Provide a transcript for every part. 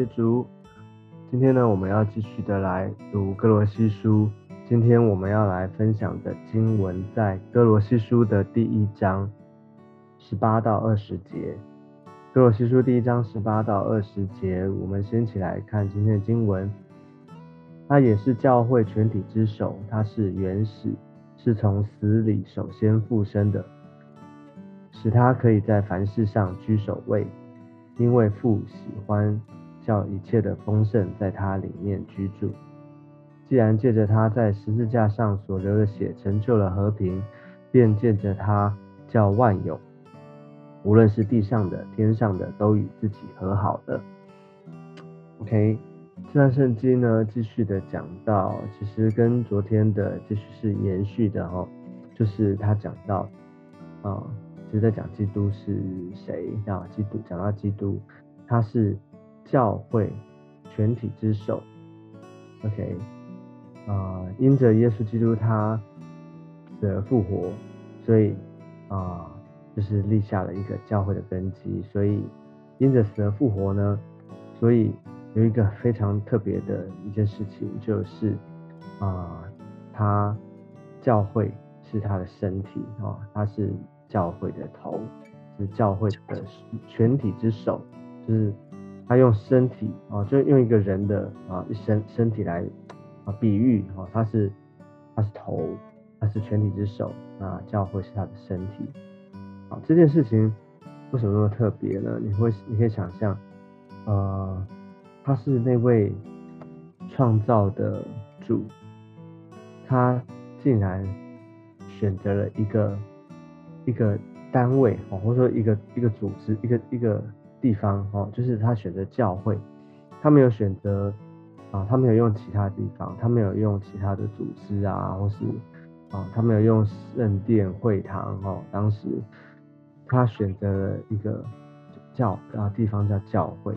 谢主。今天呢，我们要继续的来读哥罗西书。今天我们要来分享的经文在哥罗西书的第一章十八到二十节。哥罗西书第一章十八到二十节，我们先起来看今天的经文。他也是教会全体之首，他是原始，是从死里首先复生的，使他可以在凡事上居首位，因为父喜欢。叫一切的丰盛在他里面居住。既然借着他在十字架上所流的血成就了和平，便借着他叫万有，无论是地上的、天上的，都与自己和好了。OK，这段圣经呢，继续的讲到，其实跟昨天的继续是延续的哦，就是他讲到，啊，其实在讲基督是谁啊？基督讲到基督，他是。教会全体之首，OK，啊，因着耶稣基督他死而复活，所以啊，就是立下了一个教会的根基。所以因着死而复活呢，所以有一个非常特别的一件事情，就是啊，他教会是他的身体啊，他是教会的头，是教会的全体之首，就是。他用身体啊，就用一个人的啊一身身体来啊比喻啊，他是他是头，他是全体之首啊，教会是他的身体。好，这件事情为什么那么特别呢？你会你可以想象，呃，他是那位创造的主，他竟然选择了一个一个单位啊，或者说一个一个组织，一个一个。地方哦，就是他选择教会，他没有选择啊，他没有用其他地方，他没有用其他的组织啊，或是啊，他没有用圣殿会堂哦。当时他选择了一个教啊地方叫教会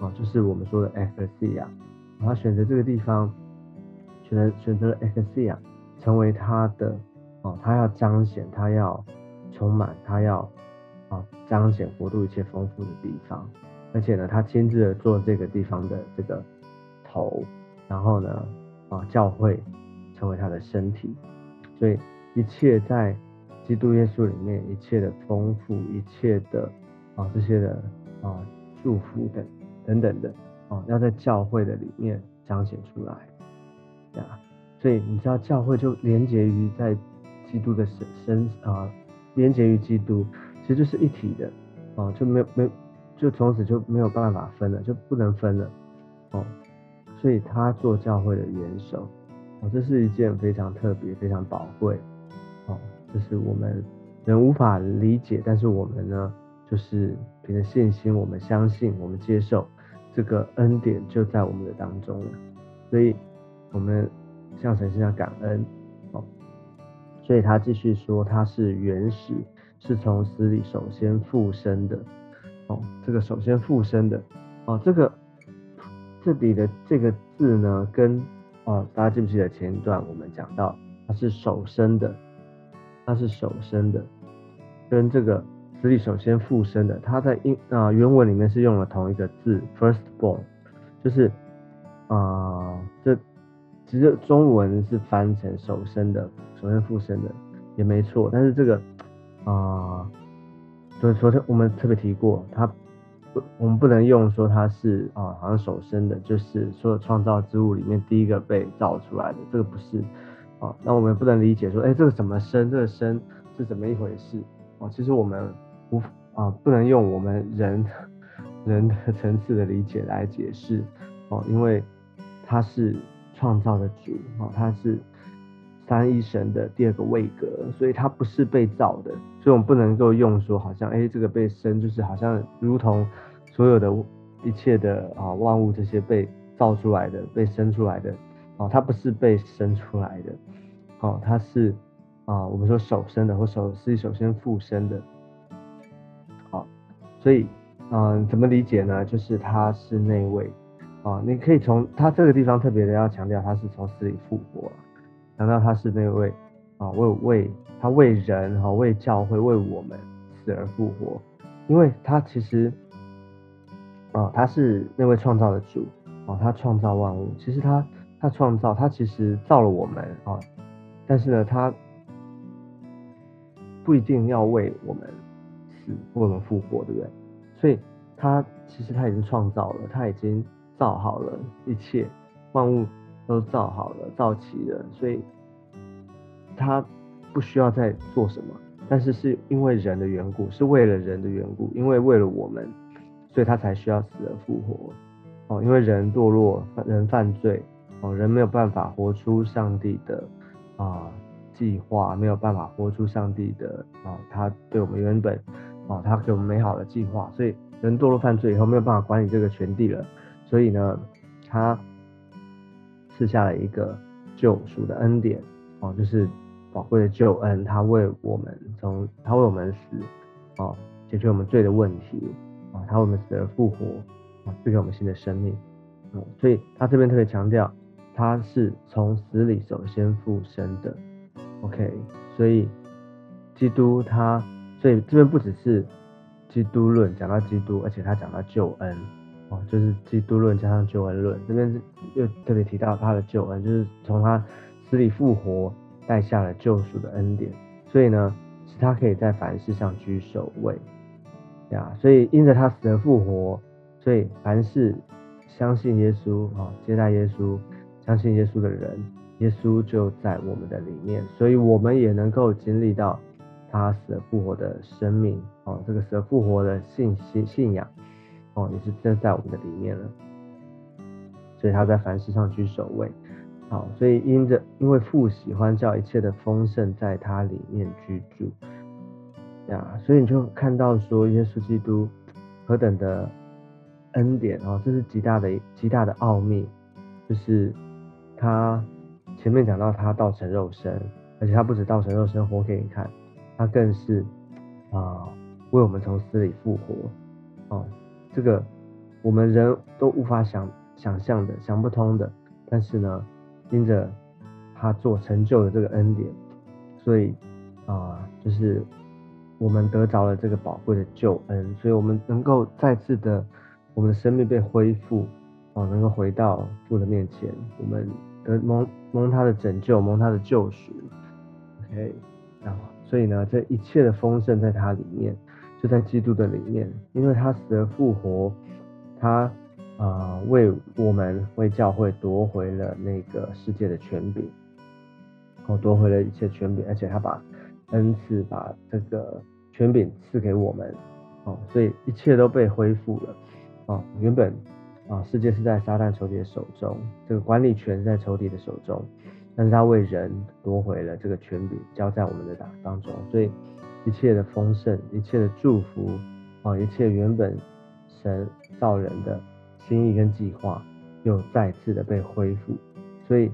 啊，就是我们说的 Ecclesia。他选择这个地方，选择选择了 Ecclesia 成为他的哦，他要彰显，他要充满，他要。彰显国度一切丰富的地方，而且呢，他亲自的做这个地方的这个头，然后呢，啊，教会成为他的身体，所以一切在基督耶稣里面，一切的丰富，一切的啊这些的啊祝福等等等的啊，要在教会的里面彰显出来，对啊，所以你知道教会就连接于在基督的身身啊，连接于基督。其实就是一体的，哦，就没有没，就从此就没有办法分了，就不能分了，哦，所以他做教会的元首，哦，这是一件非常特别、非常宝贵，哦，这是我们人无法理解，但是我们呢，就是凭着信心，我们相信，我们接受这个恩典就在我们的当中了，所以我们向神向感恩，哦，所以他继续说他是原始。是从死里首先复生的，哦，这个首先复生的，哦，这个这里的这个字呢，跟哦，大家记不记得前一段我们讲到，它是首生的，它是首生的，跟这个死里首先复生的，它在英啊原文里面是用了同一个字，firstborn，就是啊，这其实中文是翻成首生的，首先复生的也没错，但是这个。啊，所以昨天我们特别提过，他不，我们不能用说他是啊，好像手生的，就是所有创造之物里面第一个被造出来的，这个不是啊。那我们不能理解说，哎，这个怎么生？这个生是怎么一回事？啊，其实我们无啊，不能用我们人人的层次的理解来解释哦，因为他是创造的主啊，他是。三一神的第二个位格，所以它不是被造的，所以我们不能够用说好像哎，这个被生就是好像如同所有的一切的啊万物这些被造出来的、被生出来的哦，它不是被生出来的哦，它是啊我们说首生的或首是首先复生的，好，所以嗯怎么理解呢？就是他是那位啊，你可以从他这个地方特别的要强调，他是从死里复活。难道他是那位啊？为为他为人哈，为教会为我们死而复活？因为他其实啊，他是那位创造的主，哦，他创造万物。其实他他创造，他其实造了我们，哦，但是呢，他不一定要为我们死，为我们复活，对不对？所以他其实他已经创造了，他已经造好了一切万物都造好了，造齐了，所以他不需要再做什么。但是是因为人的缘故，是为了人的缘故，因为为了我们。所以他才需要死而复活，哦，因为人堕落，人犯罪，哦，人没有办法活出上帝的啊计划，没有办法活出上帝的啊，他对我们原本，啊，他给我们美好的计划，所以人堕落犯罪以后没有办法管理这个全地了，所以呢，他赐下了一个救赎的恩典，哦，就是宝贵的救恩，他为我们从他为我们死，哦，解决我们罪的问题。啊，他为我们死而复活，啊，赐给我们新的生命，嗯，所以他这边特别强调，他是从死里首先复生的，OK，所以基督他，所以这边不只是基督论讲到基督，而且他讲到救恩，就是基督论加上救恩论，这边又特别提到他的救恩，就是从他死里复活带下了救赎的恩典，所以呢，使他可以在凡事上居首位。呀，所以因着他死而复活，所以凡是相信耶稣啊，接待耶稣、相信耶稣的人，耶稣就在我们的里面，所以我们也能够经历到他死而复活的生命哦，这个死而复活的信信信仰哦，也是真在我们的里面了。所以他在凡事上居首位，好，所以因着因为父喜欢叫一切的丰盛在他里面居住。呀，所以你就看到说，耶稣基督何等的恩典哦，这是极大的极大的奥秘，就是他前面讲到他道成肉身，而且他不止道成肉身活给你看，他更是啊为我们从死里复活哦，这个我们人都无法想想象的、想不通的，但是呢，因着他做成就的这个恩典，所以啊就是。我们得着了这个宝贵的救恩，所以我们能够再次的，我们的生命被恢复，哦，能够回到父的面前，我们得蒙蒙他的拯救，蒙他的救赎，OK，然后所以呢，这一切的丰盛在他里面，就在基督的里面，因为他死而复活，他啊为我们为教会夺回了那个世界的权柄，哦，夺回了一切权柄，而且他把。恩赐把这个权柄赐给我们，哦，所以一切都被恢复了，哦，原本啊世界是在撒旦仇敌的手中，这个管理权在仇敌的手中，但是他为人夺回了这个权柄，交在我们的当当中，所以一切的丰盛，一切的祝福，啊，一切原本神造人的心意跟计划，又再次的被恢复，所以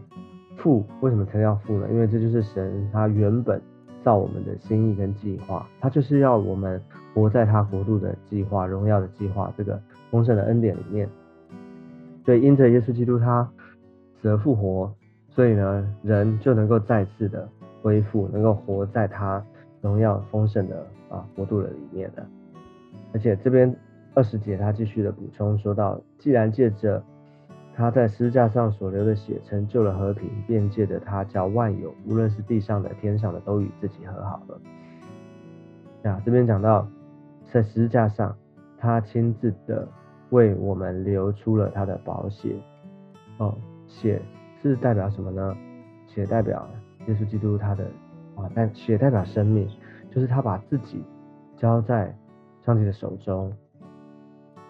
复为什么才要复呢？因为这就是神他原本。造我们的心意跟计划，他就是要我们活在他国度的计划、荣耀的计划、这个丰盛的恩典里面。所以因着耶稣基督他死而复活，所以呢，人就能够再次的恢复，能够活在他荣耀丰盛的啊国度的里面的。而且这边二十节他继续的补充说到，既然借着他在十字架上所流的血成就了和平，便借着他叫万有，无论是地上的、天上的，都与自己和好了。啊，这边讲到在十字架上，他亲自的为我们流出了他的宝血。哦，血是代表什么呢？血代表耶稣基督他的啊，但血代表生命，就是他把自己交在上帝的手中。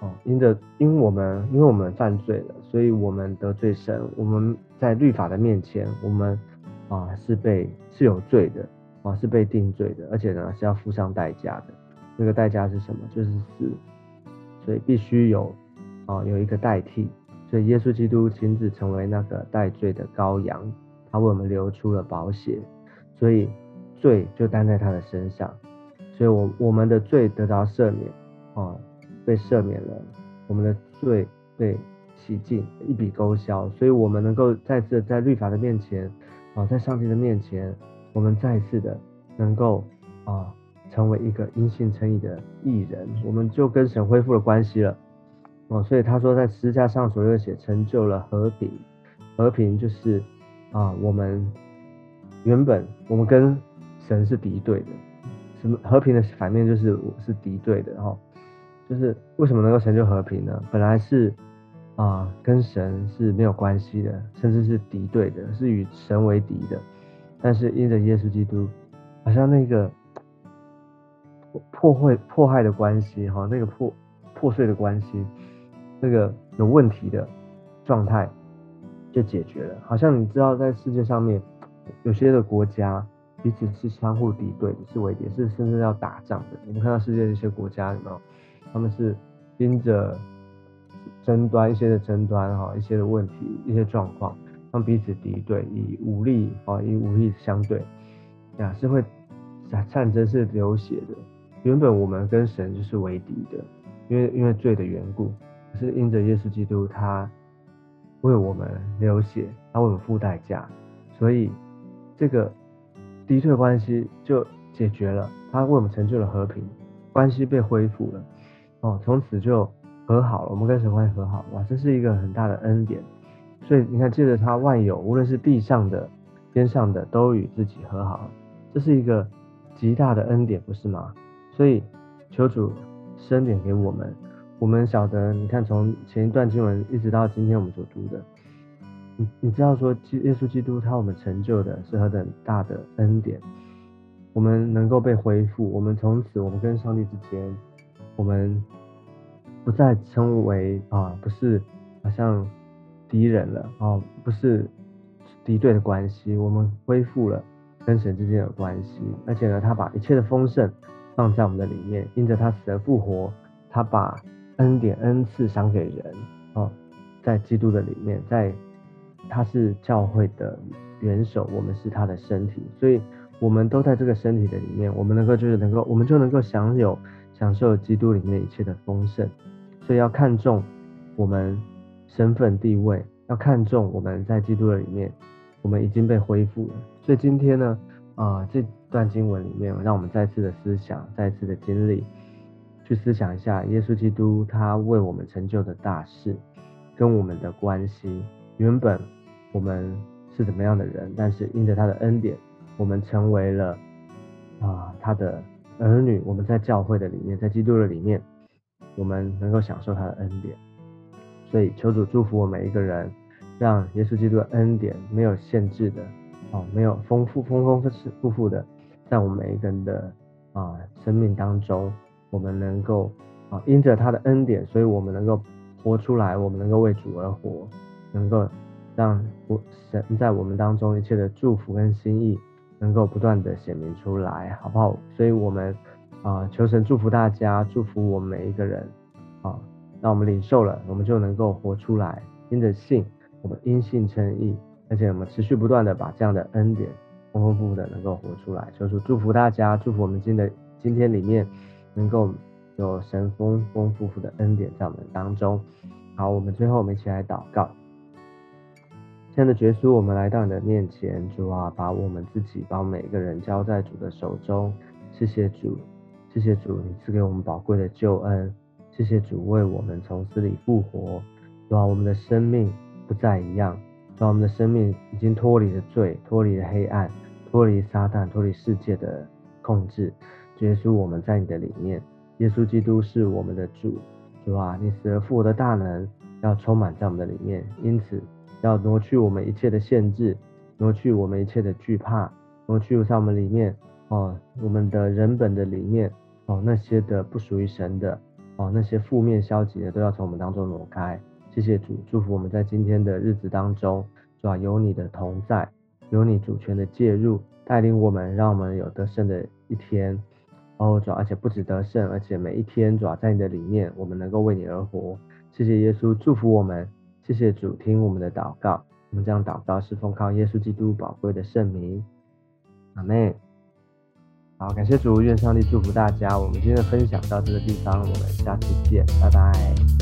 哦，因着因为我们因为我们犯罪了，所以我们得罪神。我们在律法的面前，我们啊是被是有罪的啊，是被定罪的，而且呢是要付上代价的。那个代价是什么？就是死。所以必须有啊有一个代替。所以耶稣基督亲自成为那个代罪的羔羊，他为我们流出了宝血，所以罪就担在他的身上。所以我我们的罪得到赦免啊。被赦免了，我们的罪被洗净，一笔勾销，所以我们能够再次在律法的面前，啊，在上帝的面前，我们再次的能够啊，成为一个因信称义的义人，我们就跟神恢复了关系了。哦，所以他说在十字架上所流的血成就了和平，和平就是啊，我们原本我们跟神是敌对的，什么和平的反面就是我是敌对的，哈，就是为什么能够成就和平呢？本来是啊跟神是没有关系的，甚至是敌对的，是与神为敌的，但是因着耶稣基督，好像那个破坏破坏的关系，哈，那个破破碎的关系。那个有问题的状态就解决了，好像你知道，在世界上面有些的国家彼此是相互敌对的，是为敌，是甚至要打仗的。我们看到世界的一些国家，有没有？他们是因着争端一些的争端哈，一些的问题，一些状况，他们彼此敌对，以武力啊，以武力相对，呀，是会战争是流血的。原本我们跟神就是为敌的，因为因为罪的缘故。可是因着耶稣基督，他为我们流血，他为我们付代价，所以这个敌对关系就解决了，他为我们成就了和平，关系被恢复了，哦，从此就和好了，我们跟神关系和好，哇，这是一个很大的恩典。所以你看，借着他万有，无论是地上的、天上的，都与自己和好，这是一个极大的恩典，不是吗？所以求主生点给我们。我们晓得，你看从前一段经文一直到今天我们所读的，你你知道说，基耶稣基督他我们成就的是何等大的恩典，我们能够被恢复，我们从此我们跟上帝之间，我们不再称为啊不是好像敌人了啊不是敌对的关系，我们恢复了跟神之间的关系，而且呢他把一切的丰盛放在我们的里面，因着他死而复活，他把。恩典恩赐赏给人哦，在基督的里面，在他是教会的元首，我们是他的身体，所以我们都在这个身体的里面，我们能够就是能够，我们就能够享有享受基督里面一切的丰盛。所以要看重我们身份地位，要看重我们在基督的里面，我们已经被恢复了。所以今天呢，啊这段经文里面，让我们再次的思想，再次的经历。去思想一下，耶稣基督他为我们成就的大事，跟我们的关系。原本我们是怎么样的人，但是因着他的恩典，我们成为了啊他的儿女。我们在教会的里面，在基督的里面，我们能够享受他的恩典。所以求主祝福我每一个人，让耶稣基督的恩典没有限制的，哦，没有丰富丰丰富富的，在我们每一个人的啊生命当中。我们能够啊，因着他的恩典，所以我们能够活出来，我们能够为主而活，能够让我神在我们当中一切的祝福跟心意，能够不断的显明出来，好不好？所以，我们啊，求神祝福大家，祝福我们每一个人啊，那我们领受了，我们就能够活出来，因着信，我们因信称义，而且我们持续不断的把这样的恩典丰丰富富的能够活出来，求主祝福大家，祝福我们今的今天里面。能够有神丰丰富富的恩典在我们当中。好，我们最后我们一起来祷告。亲爱的耶稣，我们来到你的面前，主啊，把我们自己，把每个人交在主的手中。谢谢主，谢谢主，你赐给我们宝贵的救恩。谢谢主为我们从死里复活，主啊，我们的生命不再一样，主啊，我们的生命已经脱离了罪，脱离了黑暗，脱离撒旦，脱离世界的控制。耶稣，我们在你的里面。耶稣基督是我们的主，主啊，你死而复活的大能要充满在我们的里面。因此，要挪去我们一切的限制，挪去我们一切的惧怕，挪去在我们里面哦，我们的人本的里面哦，那些的不属于神的哦，那些负面消极的都要从我们当中挪开。谢谢主，祝福我们在今天的日子当中，主啊，有你的同在，有你主权的介入，带领我们，让我们有得胜的一天。哦，主，而且不止得胜，而且每一天主要在你的里面，我们能够为你而活。谢谢耶稣祝福我们，谢谢主听我们的祷告。我们这样祷告是奉靠耶稣基督宝贵的圣名，阿妹。好，感谢主，愿上帝祝福大家。我们今天的分享到这个地方，我们下次见，拜拜。